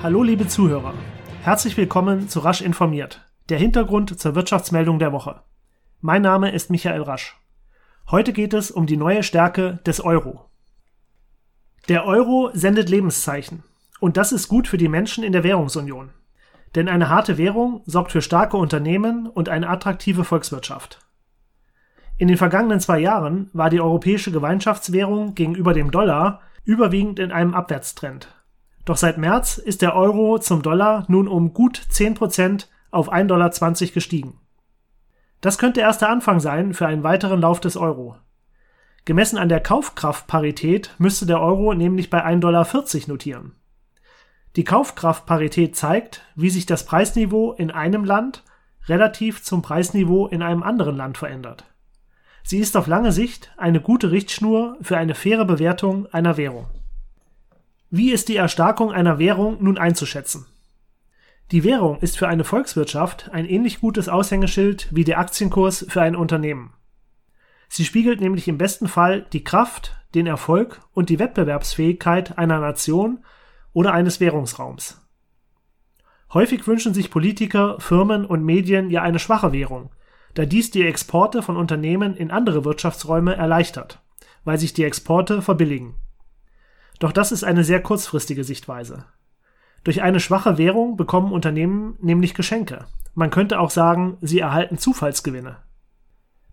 Hallo liebe Zuhörer, herzlich willkommen zu Rasch informiert, der Hintergrund zur Wirtschaftsmeldung der Woche. Mein Name ist Michael Rasch. Heute geht es um die neue Stärke des Euro. Der Euro sendet Lebenszeichen und das ist gut für die Menschen in der Währungsunion. Denn eine harte Währung sorgt für starke Unternehmen und eine attraktive Volkswirtschaft. In den vergangenen zwei Jahren war die europäische Gemeinschaftswährung gegenüber dem Dollar überwiegend in einem Abwärtstrend. Doch seit März ist der Euro zum Dollar nun um gut 10% auf 1,20 Dollar gestiegen. Das könnte erst der Anfang sein für einen weiteren Lauf des Euro. Gemessen an der Kaufkraftparität müsste der Euro nämlich bei 1,40 Dollar notieren. Die Kaufkraftparität zeigt, wie sich das Preisniveau in einem Land relativ zum Preisniveau in einem anderen Land verändert. Sie ist auf lange Sicht eine gute Richtschnur für eine faire Bewertung einer Währung. Wie ist die Erstarkung einer Währung nun einzuschätzen? Die Währung ist für eine Volkswirtschaft ein ähnlich gutes Aushängeschild wie der Aktienkurs für ein Unternehmen. Sie spiegelt nämlich im besten Fall die Kraft, den Erfolg und die Wettbewerbsfähigkeit einer Nation oder eines Währungsraums. Häufig wünschen sich Politiker, Firmen und Medien ja eine schwache Währung, da dies die Exporte von Unternehmen in andere Wirtschaftsräume erleichtert, weil sich die Exporte verbilligen. Doch das ist eine sehr kurzfristige Sichtweise. Durch eine schwache Währung bekommen Unternehmen nämlich Geschenke. Man könnte auch sagen, sie erhalten Zufallsgewinne.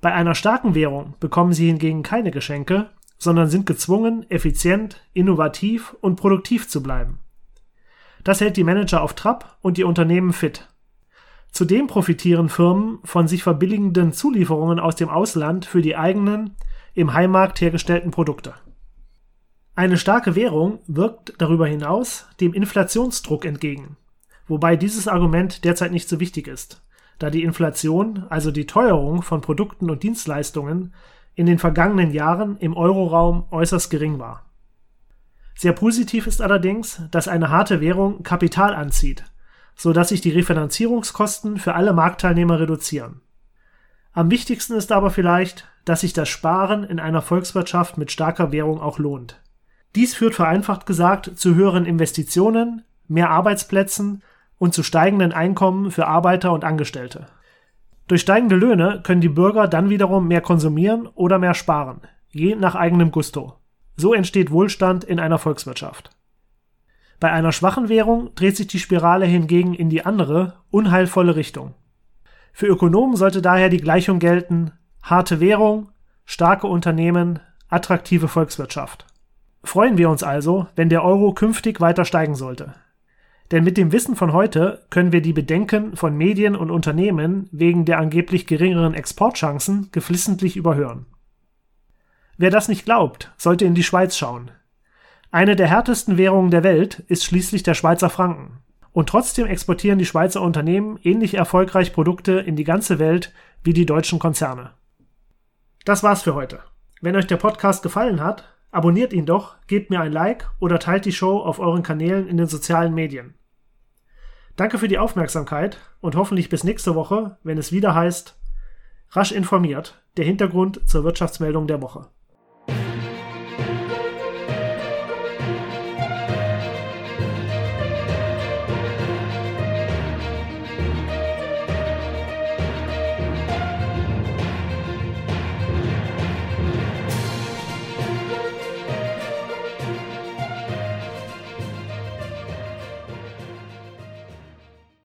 Bei einer starken Währung bekommen sie hingegen keine Geschenke, sondern sind gezwungen, effizient, innovativ und produktiv zu bleiben. Das hält die Manager auf Trab und die Unternehmen fit. Zudem profitieren Firmen von sich verbilligenden Zulieferungen aus dem Ausland für die eigenen, im Heimmarkt hergestellten Produkte. Eine starke Währung wirkt darüber hinaus dem Inflationsdruck entgegen, wobei dieses Argument derzeit nicht so wichtig ist, da die Inflation, also die Teuerung von Produkten und Dienstleistungen, in den vergangenen Jahren im Euroraum äußerst gering war. Sehr positiv ist allerdings, dass eine harte Währung Kapital anzieht, so dass sich die Refinanzierungskosten für alle Marktteilnehmer reduzieren. Am wichtigsten ist aber vielleicht, dass sich das Sparen in einer Volkswirtschaft mit starker Währung auch lohnt. Dies führt vereinfacht gesagt zu höheren Investitionen, mehr Arbeitsplätzen und zu steigenden Einkommen für Arbeiter und Angestellte. Durch steigende Löhne können die Bürger dann wiederum mehr konsumieren oder mehr sparen, je nach eigenem Gusto. So entsteht Wohlstand in einer Volkswirtschaft. Bei einer schwachen Währung dreht sich die Spirale hingegen in die andere, unheilvolle Richtung. Für Ökonomen sollte daher die Gleichung gelten harte Währung, starke Unternehmen, attraktive Volkswirtschaft. Freuen wir uns also, wenn der Euro künftig weiter steigen sollte. Denn mit dem Wissen von heute können wir die Bedenken von Medien und Unternehmen wegen der angeblich geringeren Exportchancen geflissentlich überhören. Wer das nicht glaubt, sollte in die Schweiz schauen. Eine der härtesten Währungen der Welt ist schließlich der Schweizer Franken. Und trotzdem exportieren die Schweizer Unternehmen ähnlich erfolgreich Produkte in die ganze Welt wie die deutschen Konzerne. Das war's für heute. Wenn euch der Podcast gefallen hat, Abonniert ihn doch, gebt mir ein Like oder teilt die Show auf euren Kanälen in den sozialen Medien. Danke für die Aufmerksamkeit und hoffentlich bis nächste Woche, wenn es wieder heißt Rasch informiert, der Hintergrund zur Wirtschaftsmeldung der Woche.